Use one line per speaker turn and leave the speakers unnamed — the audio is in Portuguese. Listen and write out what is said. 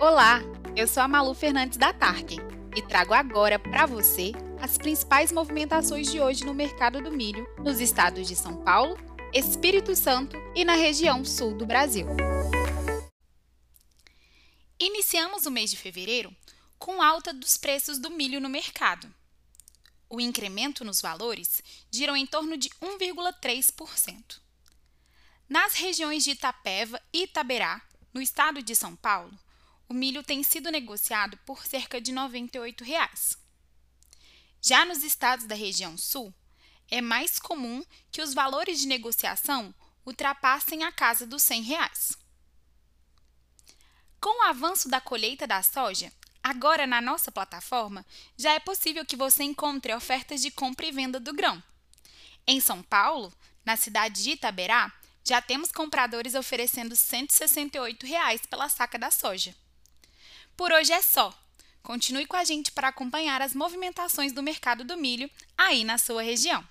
Olá, eu sou a Malu Fernandes da Tarkin e trago agora para você as principais movimentações de hoje no mercado do milho nos estados de São Paulo, Espírito Santo e na região sul do Brasil. Iniciamos o mês de fevereiro com alta dos preços do milho no mercado. O incremento nos valores girou em torno de 1,3%. Nas regiões de Itapeva e Itaberá, no estado de São Paulo, o milho tem sido negociado por cerca de 98 reais. Já nos estados da região sul, é mais comum que os valores de negociação ultrapassem a casa dos 100 reais. Com o avanço da colheita da soja, agora na nossa plataforma já é possível que você encontre ofertas de compra e venda do grão. Em São Paulo, na cidade de Itaberá, já temos compradores oferecendo 168 reais pela saca da soja. Por hoje é só. Continue com a gente para acompanhar as movimentações do mercado do milho aí na sua região.